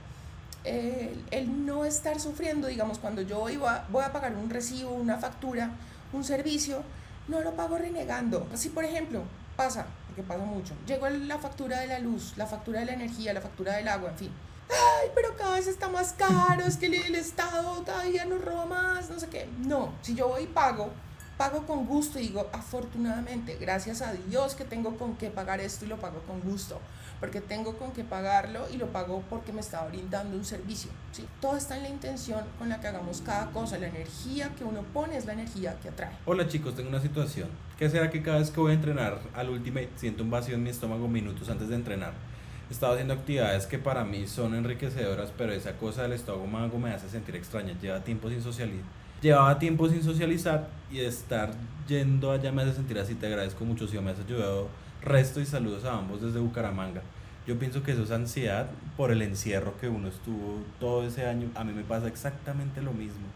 Speaker 2: El, no estar sufriendo, digamos, cuando yo iba, voy a pagar un recibo, una factura, un servicio, no lo pago renegando. Así, por ejemplo, pasa, porque pasa mucho, llegó la factura de la luz, la factura de la energía, la factura del agua, en fin. Ay, pero cada vez está más caro, es que el, el Estado todavía nos roba más, no sé qué. No, si yo voy y pago, pago con gusto y digo, afortunadamente, gracias a Dios que tengo con qué pagar esto y lo pago con gusto, porque tengo con qué pagarlo y lo pago porque me está brindando un servicio. ¿sí? Todo está en la intención con la que hagamos cada cosa, la energía que uno pone es la energía que atrae.
Speaker 1: Hola chicos, tengo una situación. ¿Qué será que cada vez que voy a entrenar al Ultimate siento un vacío en mi estómago minutos antes de entrenar? He estado haciendo actividades que para mí son enriquecedoras, pero esa cosa del estómago me hace sentir extraña. Lleva tiempo sin socializar llevaba tiempo sin socializar y estar yendo allá me hace sentir así. Te agradezco mucho, si me has ayudado. Resto y saludos a ambos desde Bucaramanga. Yo pienso que eso es ansiedad por el encierro que uno estuvo todo ese año. A mí me pasa exactamente lo mismo.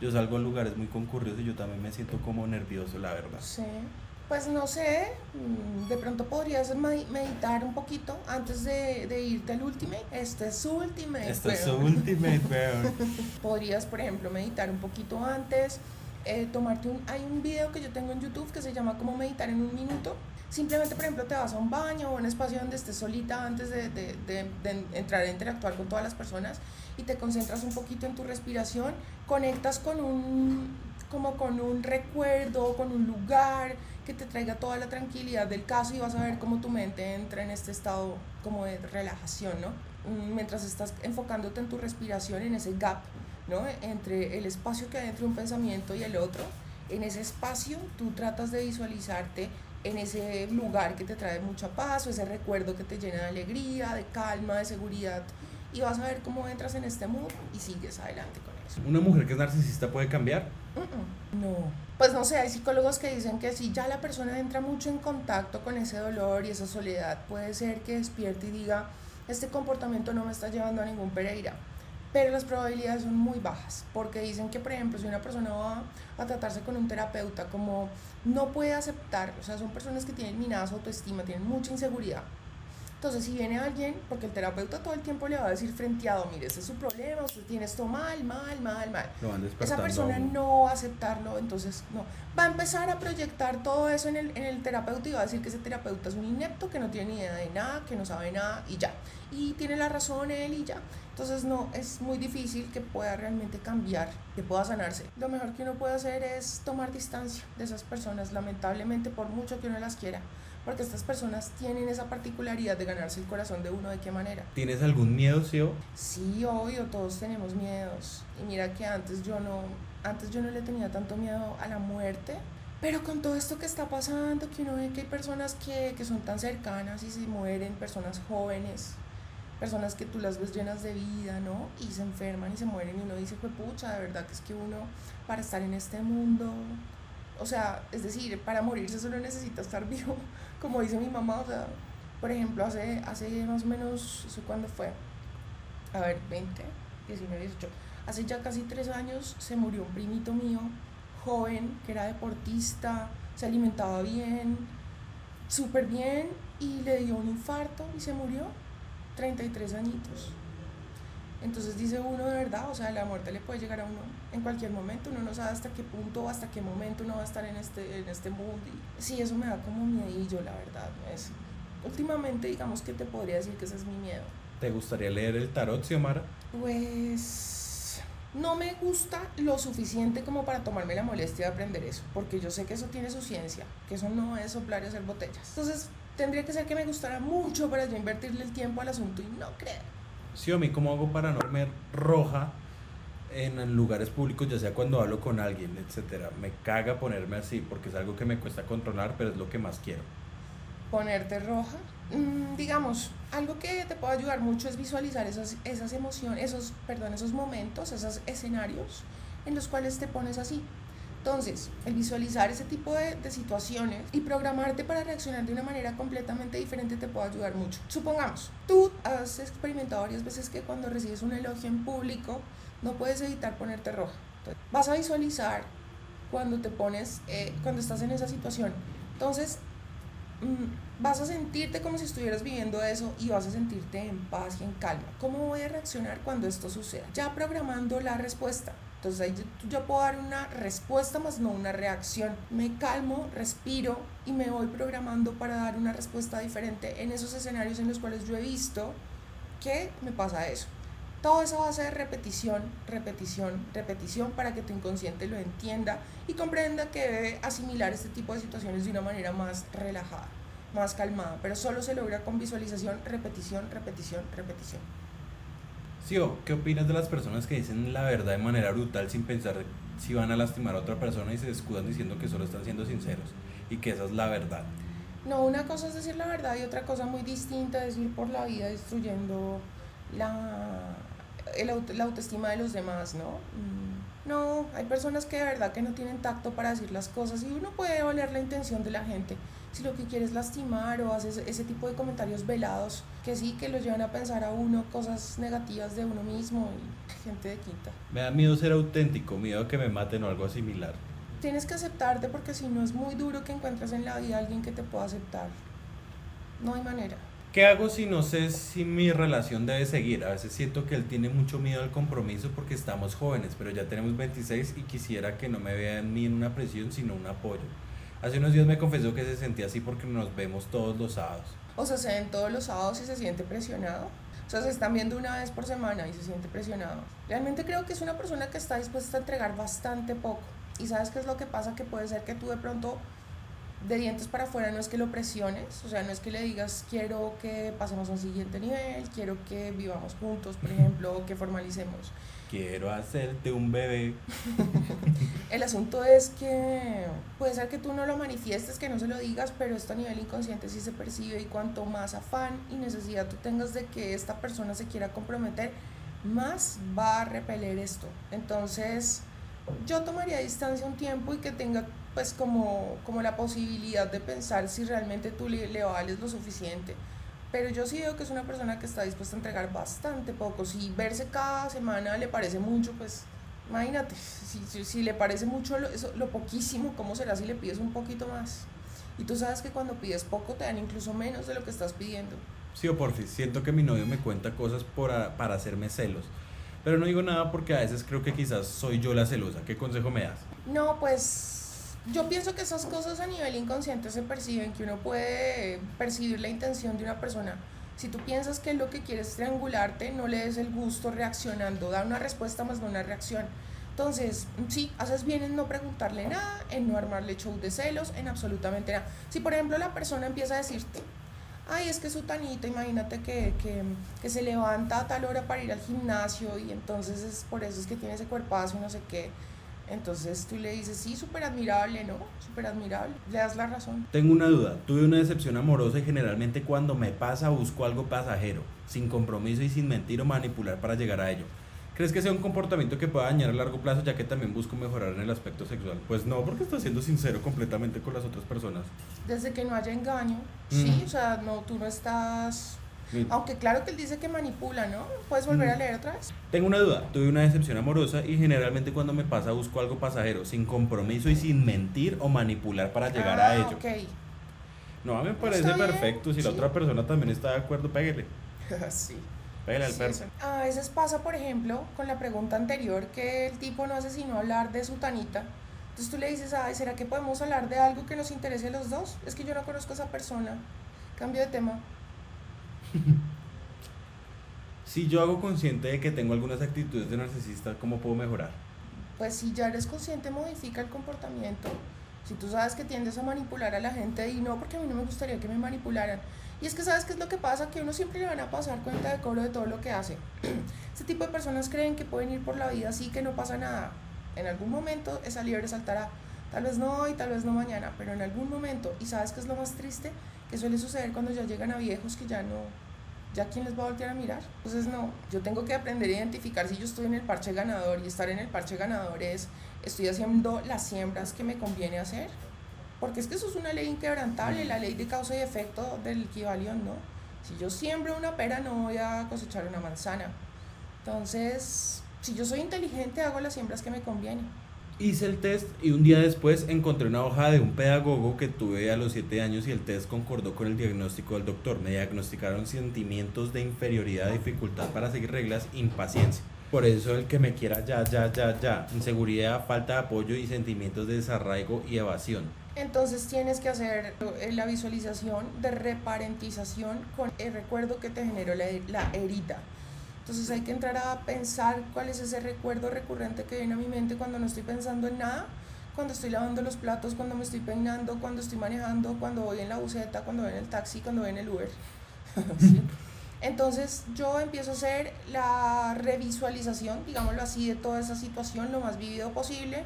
Speaker 1: Yo salgo a lugares muy concurridos y yo también me siento como nervioso, la verdad.
Speaker 2: Sí. Pues no sé, mm, de pronto podrías meditar un poquito antes de, de irte al Ultimate. Este es su Ultimate.
Speaker 1: Este es su Ultimate,
Speaker 2: podrías, por ejemplo, meditar un poquito antes. Eh, tomarte un. Hay un video que yo tengo en YouTube que se llama Cómo meditar en un minuto. Simplemente, por ejemplo, te vas a un baño o a un espacio donde estés solita antes de, de, de, de entrar a interactuar con todas las personas y te concentras un poquito en tu respiración, conectas con un como con un recuerdo, con un lugar, que te traiga toda la tranquilidad del caso y vas a ver cómo tu mente entra en este estado como de relajación, ¿no? Mm, mientras estás enfocándote en tu respiración, en ese gap, ¿no? Entre el espacio que hay entre un pensamiento y el otro, en ese espacio tú tratas de visualizarte en ese lugar que te trae mucha paz o ese recuerdo que te llena de alegría, de calma, de seguridad y vas a ver cómo entras en este mood y sigues adelante con eso.
Speaker 1: ¿Una mujer que es narcisista puede cambiar?
Speaker 2: no. Pues no sé, hay psicólogos que dicen que si ya la persona entra mucho en contacto con ese dolor y esa soledad, puede ser que despierte y diga, este comportamiento no me está llevando a ningún Pereira. Pero las probabilidades son muy bajas, porque dicen que, por ejemplo, si una persona va a tratarse con un terapeuta, como no puede aceptar, o sea, son personas que tienen minadas autoestima, tienen mucha inseguridad, entonces, si viene alguien, porque el terapeuta todo el tiempo le va a decir frenteado, mire, ese es su problema, usted tiene esto mal, mal, mal, mal. Esa persona no va a aceptarlo, entonces no. Va a empezar a proyectar todo eso en el, en el terapeuta y va a decir que ese terapeuta es un inepto, que no tiene ni idea de nada, que no sabe nada y ya. Y tiene la razón él y ya. Entonces, no, es muy difícil que pueda realmente cambiar, que pueda sanarse. Lo mejor que uno puede hacer es tomar distancia de esas personas, lamentablemente, por mucho que uno las quiera porque estas personas tienen esa particularidad de ganarse el corazón de uno, ¿de qué manera?
Speaker 1: ¿Tienes algún miedo, Sio?
Speaker 2: Sí, obvio, todos tenemos miedos. Y mira que antes yo no, antes yo no le tenía tanto miedo a la muerte, pero con todo esto que está pasando, que uno ve que hay personas que, que son tan cercanas y se mueren, personas jóvenes, personas que tú las ves llenas de vida, ¿no? Y se enferman y se mueren y uno dice, pues pucha, de verdad que es que uno para estar en este mundo, o sea, es decir, para morirse solo necesita estar vivo como dice mi mamá, o sea, por ejemplo, hace, hace más o menos, ¿eso cuándo fue? A ver, 20, 19, 18. Hace ya casi tres años se murió un primito mío, joven, que era deportista, se alimentaba bien, súper bien, y le dio un infarto y se murió, 33 añitos. Entonces dice uno de verdad, o sea, la muerte le puede llegar a uno en cualquier momento, uno no sabe hasta qué punto, hasta qué momento uno va a estar en este, en este mundo. Y sí, eso me da como miedillo, la verdad. Es, últimamente, digamos que te podría decir que ese es mi miedo.
Speaker 1: ¿Te gustaría leer el tarot, Xiomara?
Speaker 2: Pues no me gusta lo suficiente como para tomarme la molestia de aprender eso, porque yo sé que eso tiene su ciencia, que eso no es soplar y hacer botellas. Entonces tendría que ser que me gustara mucho para yo invertirle el tiempo al asunto y no creo.
Speaker 1: Xiomi, ¿cómo hago para no verme roja en lugares públicos, ya sea cuando hablo con alguien, etcétera? Me caga ponerme así porque es algo que me cuesta controlar, pero es lo que más quiero.
Speaker 2: Ponerte roja, Mm, digamos, algo que te puede ayudar mucho es visualizar esas, esas emociones, esos, perdón, esos momentos, esos escenarios en los cuales te pones así. Entonces, el visualizar ese tipo de, de, situaciones y programarte para reaccionar de una manera completamente diferente te puede ayudar mucho. Supongamos, tú has experimentado varias veces que cuando recibes un elogio en público no puedes evitar ponerte roja. Vas a visualizar cuando te pones, eh, cuando estás en esa situación. Entonces, Mm, vas a sentirte como si estuvieras viviendo eso y vas a sentirte en paz y en calma. ¿Cómo voy a reaccionar cuando esto suceda? Ya programando la respuesta. Entonces ahí yo, puedo dar una respuesta más no una reacción. Me calmo, respiro y me voy programando para dar una respuesta diferente en esos escenarios en los cuales yo he visto que me pasa eso. Todo eso va a ser repetición, repetición, repetición para que tu inconsciente lo entienda y comprenda que debe asimilar este tipo de situaciones de una manera más relajada, más calmada, pero solo se logra con visualización, repetición, repetición, repetición.
Speaker 1: Sio, ¿qué opinas de las personas que dicen la verdad de manera brutal sin pensar si van a lastimar a otra persona y se escudan diciendo que solo están siendo sinceros y que esa es la verdad?
Speaker 2: No, una cosa es decir la verdad y otra cosa muy distinta es ir por la vida destruyendo la, el, la autoestima de los demás, ¿no? Mm, no, hay personas que de verdad que no tienen tacto para decir las cosas y uno puede valer la intención de la gente. Si lo que quiere es lastimar o haces ese tipo de comentarios velados, que sí, que lo llevan a pensar a uno cosas negativas de uno mismo y gente de quinta.
Speaker 1: Me da miedo ser auténtico, miedo a que me maten o algo similar.
Speaker 2: Tienes que aceptarte porque si no es muy duro que encuentres en la vida a alguien que te pueda aceptar. No hay manera.
Speaker 1: ¿Qué hago si no sé si mi relación debe seguir? A veces siento que él tiene mucho miedo al compromiso porque estamos jóvenes, pero ya tenemos 26 y quisiera que no me vean ni en una presión, sino un apoyo. Hace unos días me confesó que se sentía así porque nos vemos todos los sábados.
Speaker 2: O sea, se ven todos los sábados y se siente presionado. O sea, se están viendo una vez por semana y se siente presionado. Realmente creo que es una persona que está dispuesta a entregar bastante poco. Y sabes qué es lo que pasa, que puede ser que tú de pronto de dientes para afuera no es que lo presiones, o sea, no es que le digas quiero que pasemos a un siguiente nivel, quiero que vivamos juntos, por ejemplo, o que formalicemos.
Speaker 1: Quiero hacerte un bebé.
Speaker 2: El asunto es que puede ser que tú no lo manifiestes, que no se lo digas, pero esto a nivel inconsciente sí se percibe y cuanto más afán y necesidad tú tengas de que esta persona se quiera comprometer, más va a repeler esto. Entonces, yo tomaría distancia un tiempo y que tenga pues como, como la posibilidad de pensar si realmente tú le, le, vales lo suficiente. Pero yo sí veo que es una persona que está dispuesta a entregar bastante poco. Si verse cada semana le parece mucho, pues imagínate, si, si, le parece mucho lo, eso, lo poquísimo, ¿cómo será si le pides un poquito más? Y tú sabes que cuando pides poco te dan incluso menos de lo que estás pidiendo.
Speaker 1: Sí, o por fin, siento que mi novio me cuenta cosas por para hacerme celos. Pero no digo nada porque a veces creo que quizás soy yo la celosa. ¿Qué consejo me das?
Speaker 2: No, pues yo pienso que esas cosas a nivel inconsciente se perciben, que uno puede percibir la intención de una persona. Si tú piensas que lo que quieres es triangularte, no le des el gusto reaccionando, da una respuesta más no una reacción. Entonces, sí, haces bien en no preguntarle nada, en no armarle show de celos, en absolutamente nada. Si por ejemplo la persona empieza a decirte, ay, es que su tanito, imagínate que, que, que, se levanta a tal hora para ir al gimnasio y entonces es por eso es que tiene ese cuerpazo y no sé qué entonces tú le dices, sí, súper admirable, ¿no? Súper admirable. Le das la razón.
Speaker 1: Tengo una duda. Tuve una decepción amorosa y generalmente cuando me pasa busco algo pasajero, sin compromiso y sin mentir o manipular para llegar a ello. ¿Crees que sea un comportamiento que pueda dañar a largo plazo ya que también busco mejorar en el aspecto sexual? Pues no, porque estás siendo sincero completamente con las otras personas.
Speaker 2: Desde que no haya engaño, sí, o sea, no, tú no estás aunque claro que él dice que manipula, ¿no? ¿Puedes volver a leer otra vez?
Speaker 1: Tengo una duda. Tuve una decepción amorosa y generalmente cuando me pasa busco algo pasajero, sin compromiso y sin mentir o manipular para llegar a ah, ello.
Speaker 2: Okay.
Speaker 1: No, a mí me parece perfecto. Si la otra persona también está de acuerdo, pégale.
Speaker 2: sí.
Speaker 1: Pégale al perro.
Speaker 2: A veces pasa, por ejemplo, con la pregunta anterior, que el tipo no hace sino hablar de su tanita. Entonces tú le dices, ay, ¿será que podemos hablar de algo que nos interese a los dos? Es que yo no conozco a esa persona. Cambio de tema.
Speaker 1: Si yo hago consciente de que tengo algunas actitudes de narcisista, ¿cómo puedo mejorar?
Speaker 2: Pues si ya eres consciente, modifica el comportamiento. Si tú sabes que tiendes a manipular a la gente y no, porque a mí no me gustaría que me manipularan. Y es que sabes qué es lo que pasa, que uno siempre le van a pasar cuenta de cobro de todo lo que hace. Este tipo de personas creen que pueden ir por la vida así, que no pasa nada. En algún momento esa liebre saltará. Tal vez no hoy, tal vez no mañana, pero en algún momento. Y sabes qué es lo más triste, que suele suceder cuando ya llegan a viejos que ya no, ya quién les va a voltear a mirar. Entonces no, yo tengo que aprender a identificar si yo estoy en el parche ganador y estar en el parche ganador es, estoy haciendo las siembras que me conviene hacer. Porque es que eso es una ley inquebrantable, la ley de causa y efecto del equivalión, ¿no? Si yo siembro una pera no voy a cosechar una manzana. Entonces, si yo soy inteligente hago las siembras que me convienen.
Speaker 1: Hice el test y un día después encontré una hoja de un pedagogo que tuve a los 7 años y el test concordó con el diagnóstico del doctor. Me diagnosticaron sentimientos de inferioridad, dificultad para seguir reglas, impaciencia. Por eso el que me quiera ya, ya, ya, ya. Inseguridad, falta de apoyo y sentimientos de desarraigo y evasión.
Speaker 2: Entonces tienes que hacer eh, la visualización de reparentización con el recuerdo que te generó la, la herida. Entonces hay que entrar a pensar cuál es ese recuerdo recurrente que viene a mi mente cuando no estoy pensando en nada, cuando estoy lavando los platos, cuando me estoy peinando, cuando estoy manejando, cuando voy en la buseta, cuando voy en el taxi, cuando voy en el Uber. Entonces yo empiezo a hacer la revisualización, digámoslo así, de toda esa situación lo más vivido posible.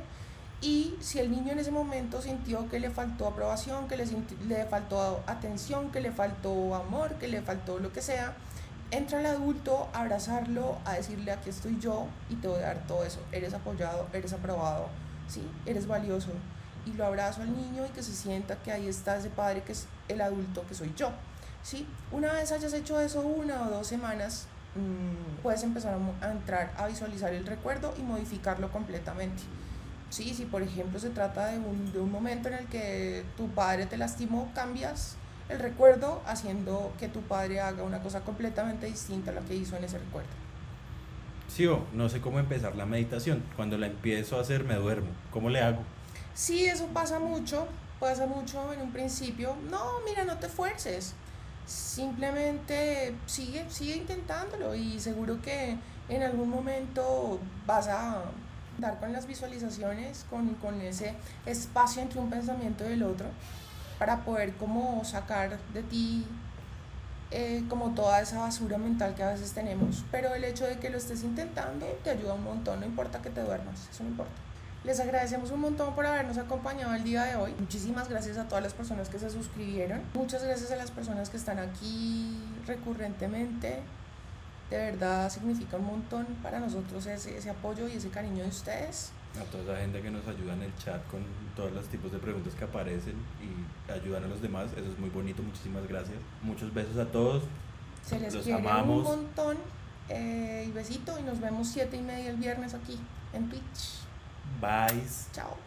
Speaker 2: Y si el niño en ese momento sintió que le faltó aprobación, que le, le faltó atención, que le faltó amor, que le faltó lo que sea, entra el adulto a abrazarlo, a decirle aquí estoy yo y te voy a dar todo eso. Eres apoyado, eres aprobado, ¿sí? eres valioso. Y lo abrazo al niño y que se sienta que ahí está ese padre que es el adulto que soy yo. ¿sí? Una vez hayas hecho eso una o dos semanas, mmm, puedes empezar a, a, entrar a visualizar el recuerdo y modificarlo completamente. ¿sí? Si por ejemplo se trata de un, de un momento en el que tu padre te lastimó, cambias el recuerdo haciendo que tu padre haga una cosa completamente distinta a la que hizo en ese recuerdo.
Speaker 1: Sí, o no sé cómo empezar la meditación. Cuando la empiezo a hacer me duermo. ¿Cómo le hago?
Speaker 2: Sí, eso pasa mucho. Pasa mucho en un principio. No, mira, no te fuerces. Simplemente sigue, sigue intentándolo y seguro que en algún momento vas a dar con las visualizaciones, con, con ese espacio entre un pensamiento y el otro para poder como sacar de ti eh, como toda esa basura mental que a veces tenemos. Pero el hecho de que lo estés intentando te ayuda un montón, no importa que te duermas, eso no importa. Les agradecemos un montón por habernos acompañado el día de hoy. Muchísimas gracias a todas las personas que se suscribieron. Muchas gracias a las personas que están aquí recurrentemente. De verdad significa un montón para nosotros ese, ese apoyo y ese cariño de ustedes
Speaker 1: a toda esa gente que nos ayuda en el chat con todos los tipos de preguntas que aparecen y ayudan a los demás. Eso es muy bonito, muchísimas gracias. Muchos besos a todos.
Speaker 2: Se les los quiere amamos. un montón. Eh, y besito y nos vemos siete y media el viernes aquí en Twitch.
Speaker 1: Bye.
Speaker 2: Chao.